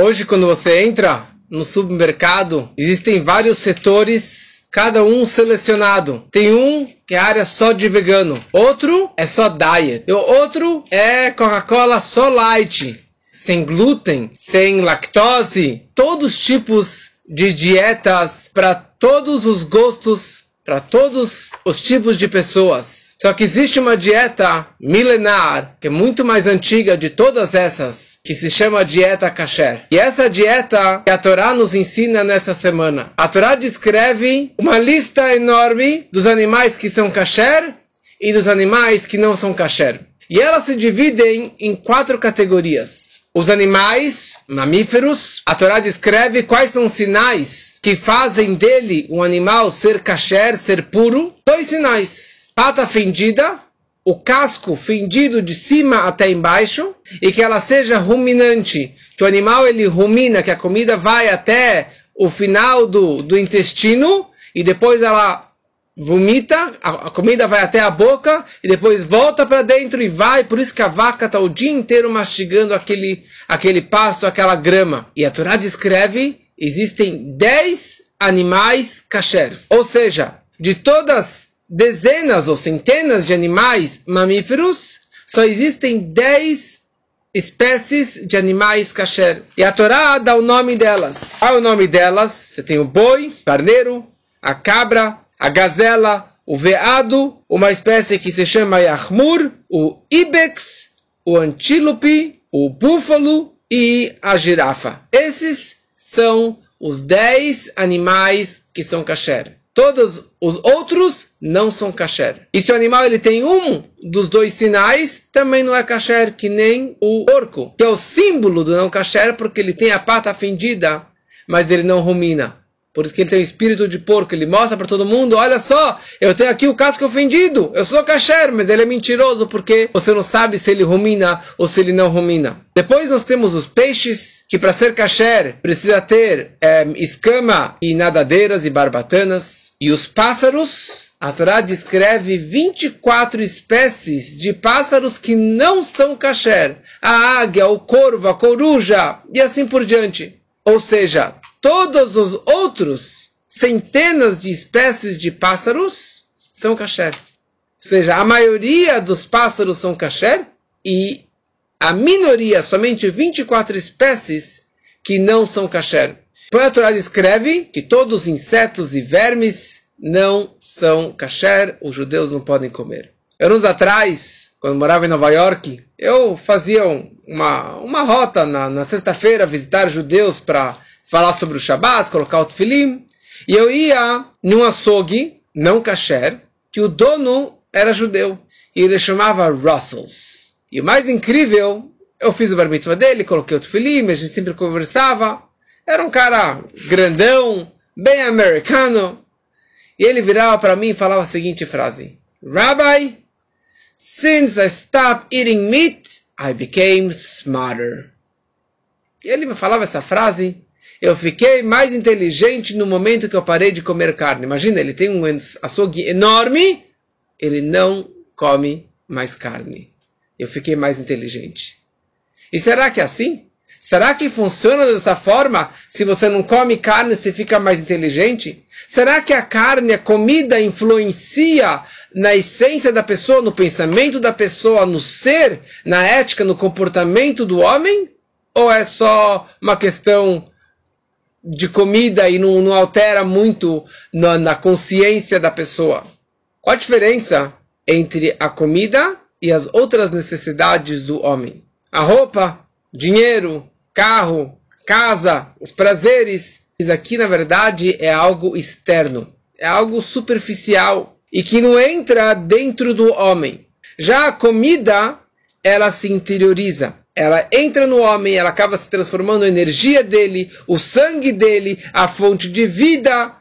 Hoje, quando você entra no supermercado, existem vários setores, cada um selecionado. Tem um que é área só de vegano, outro é só diet, outro é Coca-Cola só light, sem glúten, sem lactose, todos os tipos de dietas para todos os gostos, para todos os tipos de pessoas. Só que existe uma dieta milenar, que é muito mais antiga de todas essas, que se chama dieta kasher. E essa dieta que a Torá nos ensina nessa semana. A Torá descreve uma lista enorme dos animais que são kasher e dos animais que não são kasher. E elas se dividem em quatro categorias. Os animais mamíferos, a Torá descreve quais são os sinais que fazem dele um animal ser kasher, ser puro. Dois sinais: pata fendida, o casco fendido de cima até embaixo, e que ela seja ruminante, que o animal ele rumina, que a comida vai até o final do, do intestino e depois ela vomita, a, comida vai até a boca e depois volta para dentro e vai. Por isso que a vaca está o dia inteiro mastigando aquele, aquele pasto, aquela grama. E a Torá descreve: existem 10 animais kasher. Ou seja, de todas dezenas ou centenas de animais mamíferos, só existem 10 espécies de animais kasher. E a Torá dá o nome delas. Qual é o nome delas? Você tem o boi, carneiro, a cabra, a gazela, o veado, uma espécie que se chama yahmur, o ibex, o antílope, o búfalo e a girafa. Esses são os 10 animais que são kasher. Todos os outros não são kasher. E se o animal ele tem um dos dois sinais, também não é kasher, que nem o porco, que é o símbolo do não kasher, porque ele tem a pata fendida, mas ele não rumina. Por isso que ele tem o espírito de porco. Ele mostra para todo mundo: olha só, eu tenho aqui o casco ofendido. Eu sou kasher, mas ele é mentiroso porque você não sabe se ele rumina ou se ele não rumina. Depois nós temos os peixes, que para ser kasher precisa ter é, escama e nadadeiras e barbatanas. E os pássaros, a Torá descreve 24 espécies de pássaros que não são kasher. A águia, o corvo, a coruja e assim por diante. Ou seja, todos os outros centenas de espécies de pássaros são kasher. Ou seja, a maioria dos pássaros são kasher e a minoria, somente 24 espécies, que não são kasher. Então descreve que todos os insetos e vermes não são kasher, os judeus não podem comer. Anos atrás, quando morava em Nova York, eu fazia uma, uma rota na, na sexta-feira visitar judeus para falar sobre o Shabat, colocar o tefilim. E eu ia num açougue, não kasher, que o dono era judeu. E ele chamava Russells. E o mais incrível, eu fiz o bar mitzvah dele, coloquei o tefilim, a gente sempre conversava. Era um cara grandão, bem americano. E ele virava para mim e falava a seguinte frase: Rabbi, since I stopped eating meat, I became smarter. E ele me falava essa frase eu fiquei mais inteligente no momento que eu parei de comer carne. Imagina, ele tem um açougue enorme, ele não come mais carne. Eu fiquei mais inteligente. E será que é assim? Será que funciona dessa forma? Se você não come carne, você fica mais inteligente? Será que a carne, a comida, influencia na essência da pessoa, no pensamento da pessoa, no ser, na ética, no comportamento do homem? Ou é só uma questão de comida e não, não altera muito na, na consciência da pessoa. Qual a diferença entre a comida e as outras necessidades do homem? A roupa, dinheiro, carro, casa, os prazeres. Isso aqui, na verdade, é algo externo, é algo superficial e que não entra dentro do homem. Já a comida, ela se interioriza ela entra no homem, ela acaba se transformando a energia dele, o sangue dele, a fonte de vida,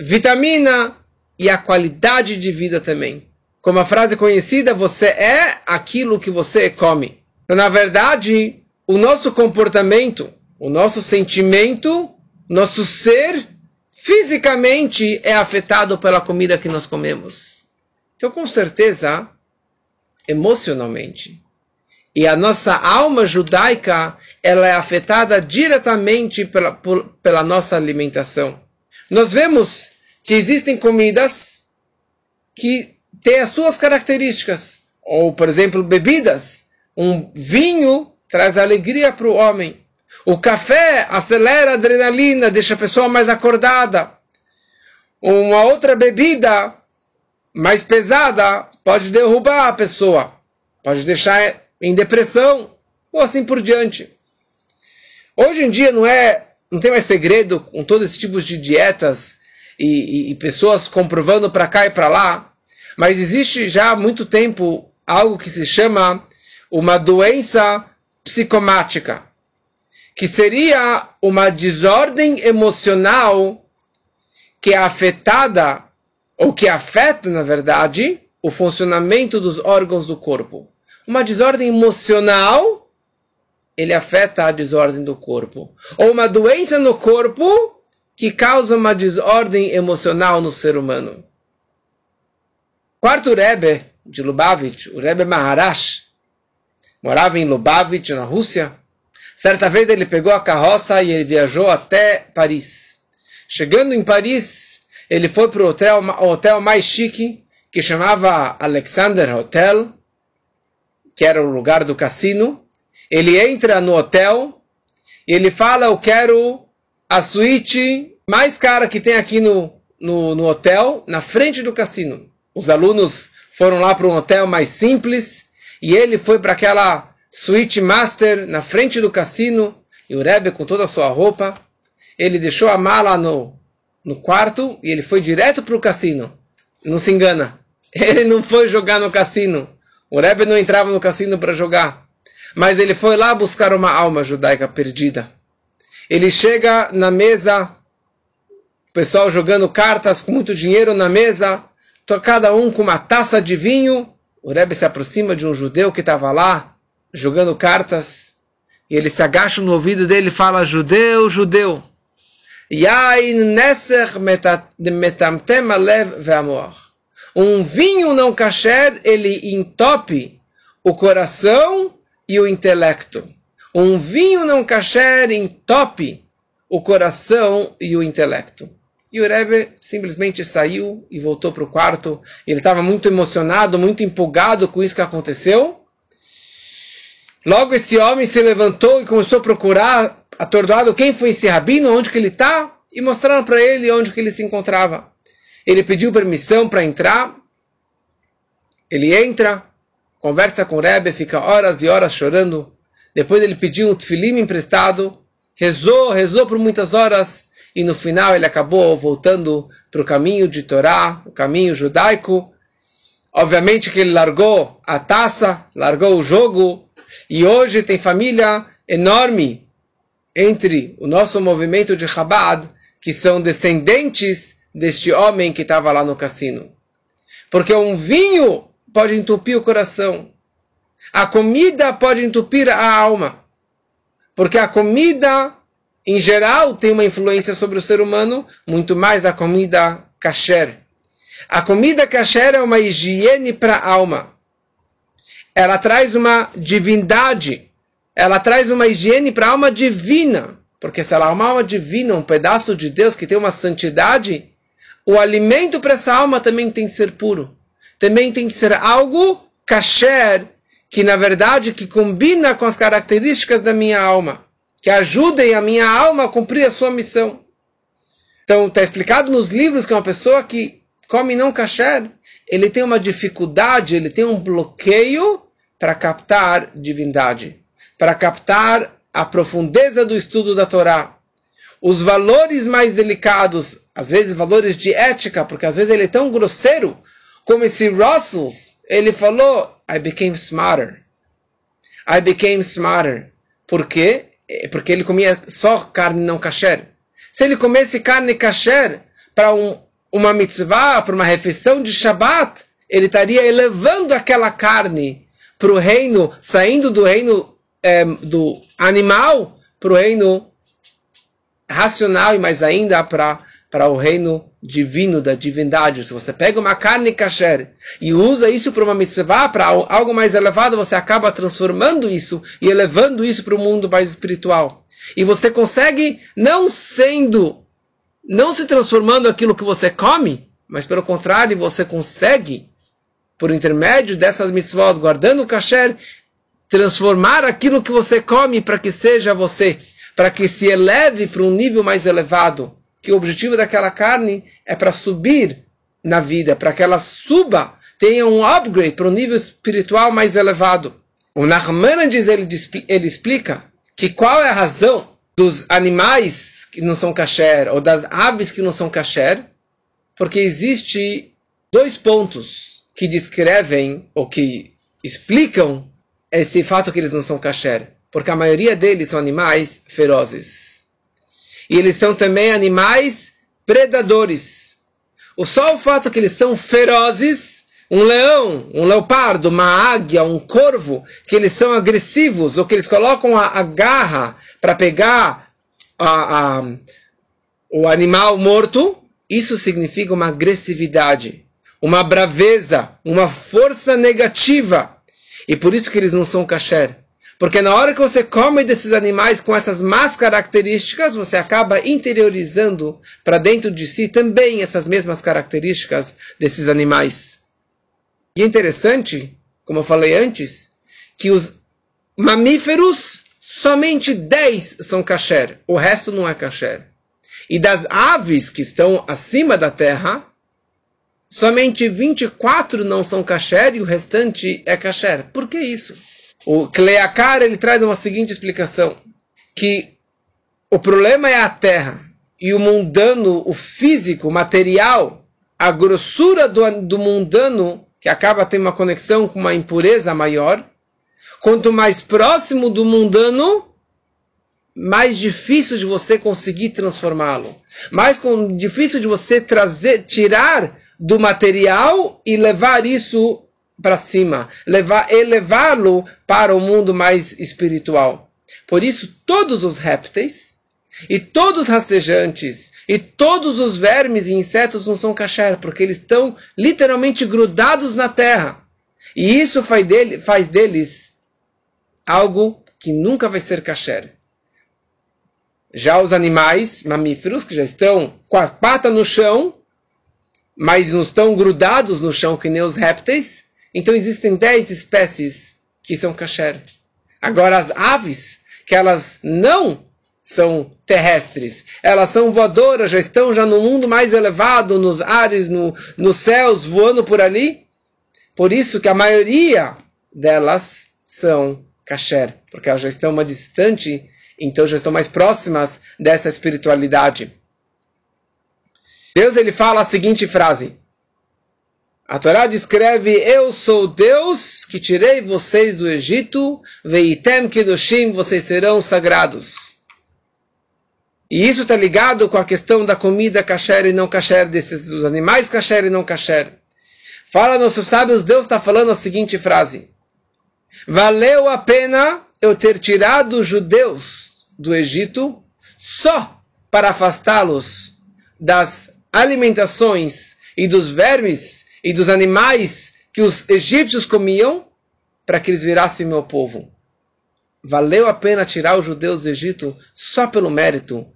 vitamina e a qualidade de vida também. Como a frase conhecida, você é aquilo que você come. Então, na verdade, o nosso comportamento, o nosso sentimento, nosso ser, fisicamente é afetado pela comida que nós comemos. Então, com certeza, emocionalmente, E a nossa alma judaica, ela é afetada diretamente pela, por, pela nossa alimentação. Nós vemos que existem comidas que têm as suas características. Ou, por exemplo, bebidas. Um vinho traz alegria para o homem. O café acelera a adrenalina, deixa a pessoa mais acordada. Uma outra bebida mais pesada pode derrubar a pessoa, pode deixar em depressão ou assim por diante. Hoje em dia não é, não tem mais segredo com todos esses tipos de dietas e, e, e pessoas comprovando para cá e para lá, mas existe já há muito tempo algo que se chama uma doença psicomática, que seria uma desordem emocional que é afetada ou que afeta, na verdade, o funcionamento dos órgãos do corpo. Uma desordem emocional, ele afeta a desordem do corpo. Ou uma doença no corpo que causa uma desordem emocional no ser humano. Quarto Rebbe de Lubavitch, o Rebbe Maharash, morava em Lubavitch, na Rússia. Certa vez ele pegou a carroça e ele viajou até Paris. Chegando em Paris, ele foi para o hotel, hotel mais chique, que chamava Alexander Hotel, que era o lugar do cassino. Ele entra no hotel e ele fala: Eu quero a suíte mais cara que tem aqui no, no, no hotel, na frente do cassino. Os alunos foram lá para um hotel mais simples e ele foi para aquela suíte master na frente do cassino. E o Rebbe, com toda a sua roupa, ele deixou a mala no, no quarto e ele foi direto para o cassino. Não se engana. Ele não foi jogar no cassino. O Rebbe não entrava no cassino para jogar. Mas ele foi lá buscar uma alma judaica perdida. Ele chega na mesa, o pessoal jogando cartas com muito dinheiro na mesa, cada um com uma taça de vinho. O Rebbe se aproxima de um judeu que estava lá jogando cartas. E ele se agacha no ouvido dele e fala: Judeu, judeu. Yain neser metamtem alev ve'amor. Um vinho não kasher, ele entope o coração e o intelecto. Um vinho não kasher entope o coração e o intelecto. E o Rebbe simplesmente saiu e voltou para o quarto. Ele estava muito emocionado, muito empolgado com isso que aconteceu. Logo esse homem se levantou e começou a procurar atordoado quem foi esse rabino, onde que ele está, e mostraram para ele onde que ele se encontrava. Ele pediu permissão para entrar, ele entra, conversa com o Rebbe, fica horas e horas chorando, depois ele pediu um tefilim emprestado, rezou, rezou por muitas horas, e no final ele acabou voltando para o caminho de Torá, o caminho judaico. Obviamente que ele largou a taça, largou o jogo, e hoje tem família enorme entre o nosso movimento de Chabad, que são descendentes deste homem que estava lá no cassino. Porque um vinho pode entupir o coração. A comida pode entupir a alma. Porque a comida, em geral, tem uma influência sobre o ser humano, muito mais a comida kasher. A comida kasher é uma higiene para a alma. Ela traz uma divindade ela traz uma higiene para a alma divina. Porque se ela é uma alma divina, um pedaço de Deus que tem uma santidade, o alimento para essa alma também tem que ser puro. Também tem que ser algo kasher, que na verdade que combina com as características da minha alma, que ajudem a minha alma a cumprir a sua missão. Então está explicado nos livros que uma pessoa que come não kasher, ele tem uma dificuldade, ele tem um bloqueio para captar divindade para captar a profundeza do estudo da Torá, os valores mais delicados, às vezes valores de ética, porque às vezes ele é tão grosseiro, como esse Russell, ele falou, I became smarter. I became smarter. Por quê? É porque ele comia só carne não kasher. Se ele comesse carne kasher para um, uma mitzvah, para uma refeição de Shabbat, ele estaria elevando aquela carne para o reino, saindo do reino é, do animal para o reino racional e mais ainda para para o reino divino da divindade. Se você pega uma carne kasher e usa isso para uma mitzvah, para algo mais elevado, você acaba transformando isso e elevando isso para o mundo mais espiritual. E você consegue, não sendo, não se transformando aquilo que você come, mas pelo contrário, você consegue, por intermédio dessas mitzvot, guardando o kasher, transformar aquilo que você come para que seja você, para que se eleve para um nível mais elevado. Que o objetivo daquela carne é para subir na vida, para que ela suba, tenha um upgrade para um nível espiritual mais elevado. O Nachmanides ele, ele explica que qual é a razão dos animais que não são kasher ou das aves que não são kasher, porque existe dois pontos que descrevem ou que explicam esse fato que eles não são kasher, porque a maioria deles são animais ferozes. E eles são também animais predadores. O só o fato que eles são ferozes, um leão, um leopardo, uma águia, um corvo, que eles são agressivos, ou que eles colocam a, a garra para pegar a, a, o animal morto, isso significa uma agressividade, uma braveza, uma força negativa. E por isso que eles não são kasher. Porque na hora que você come desses animais com essas más características, você acaba interiorizando para dentro de si também essas mesmas características desses animais. E é interessante, como eu falei antes, que os mamíferos, somente 10 são kasher, o resto não é kasher. E das aves que estão acima da terra, somente 24 não são kasher e o restante é kasher. Por que isso? O Cleacar ele traz uma seguinte explicação, que o problema é a terra e o mundano, o físico, o material, a grossura do, do mundano, que acaba tendo uma conexão com uma impureza maior, quanto mais próximo do mundano, mais difícil de você conseguir transformá-lo. Mais com, difícil de você trazer, tirar do material e levar isso para cima, levar, elevá-lo para o mundo mais espiritual. Por isso, todos os répteis e todos os rastejantes e todos os vermes e insetos não são kasher, porque eles estão literalmente grudados na terra. E isso faz, dele, faz deles algo que nunca vai ser kasher. Já os animais mamíferos, que já estão com a pata no chão, mas não estão grudados no chão que nem os répteis, então existem 10 espécies que são kasher. Agora as aves, que elas não são terrestres, elas são voadoras, já estão já no mundo mais elevado, nos ares, no, nos céus, voando por ali. Por isso que a maioria delas são kasher, porque elas já estão uma distante então já estão mais próximas dessa espiritualidade. Deus ele fala a seguinte frase. A Torá descreve: Eu sou Deus que tirei vocês do Egito, veitem kedoshim, vocês serão sagrados. E isso está ligado com a questão da comida kasher e não kasher, desses dos animais kasher e não kasher. Fala nossos sábios, Deus está falando a seguinte frase: Valeu a pena eu ter tirado os judeus do Egito só para afastá-los das alimentações e dos vermes e dos animais que os egípcios comiam, para que eles virassem meu povo. Valeu a pena tirar os judeus do Egito só pelo mérito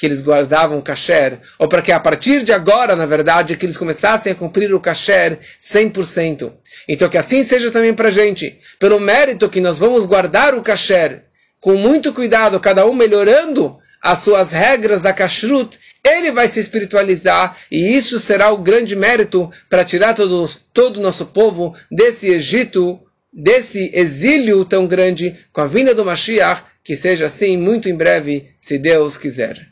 que eles guardavam kasher, ou para que a partir de agora, na verdade, que eles começassem a cumprir o kasher 100%. Então que assim seja também para a gente, pelo mérito que nós vamos guardar o kasher, com muito cuidado, cada um melhorando as suas regras da kashrut, ele vai se espiritualizar e isso será o grande mérito para tirar todo, todo o nosso povo desse Egito, desse exílio tão grande, com a vinda do Mashiach, que seja assim muito em breve, se Deus quiser.